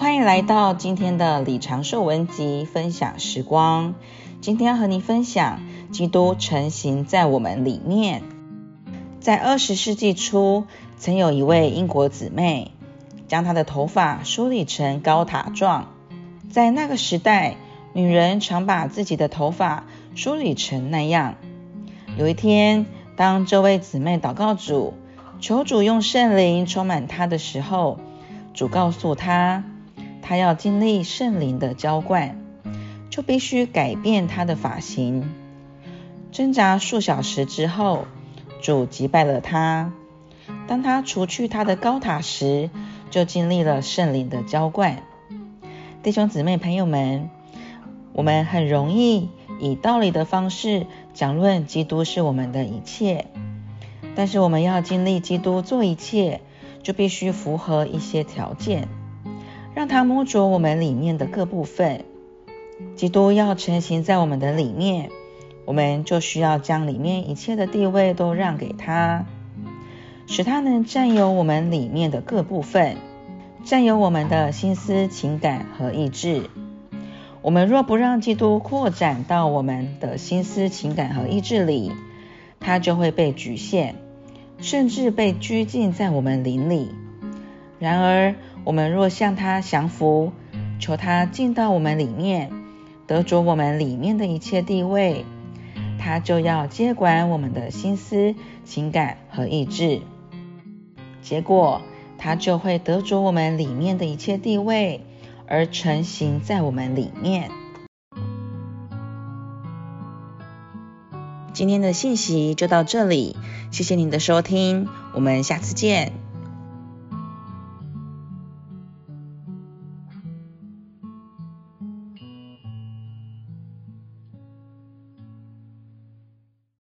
欢迎来到今天的李长寿文集分享时光。今天要和你分享，基督成型在我们里面。在二十世纪初，曾有一位英国姊妹，将她的头发梳理成高塔状。在那个时代，女人常把自己的头发梳理成那样。有一天，当这位姊妹祷告主，求主用圣灵充满她的时候，主告诉她，他要经历圣灵的浇灌，就必须改变他的发型。挣扎数小时之后，主击败了他。当他除去他的高塔时，就经历了圣灵的浇灌。弟兄姊妹朋友们，我们很容易以道理的方式讲论基督是我们的一切。但是我们要经历基督做一切，就必须符合一些条件，让他摸着我们里面的各部分。基督要成型在我们的里面，我们就需要将里面一切的地位都让给他，使他能占有我们里面的各部分，占有我们的心思、情感和意志。我们若不让基督扩展到我们的心思、情感和意志里，他就会被局限，甚至被拘禁在我们灵里。然而，我们若向他降服，求他进到我们里面，得着我们里面的一切地位，他就要接管我们的心思、情感和意志。结果，他就会得着我们里面的一切地位，而成型在我们里面。今天的信息就到这里，谢谢您的收听，我们下次见。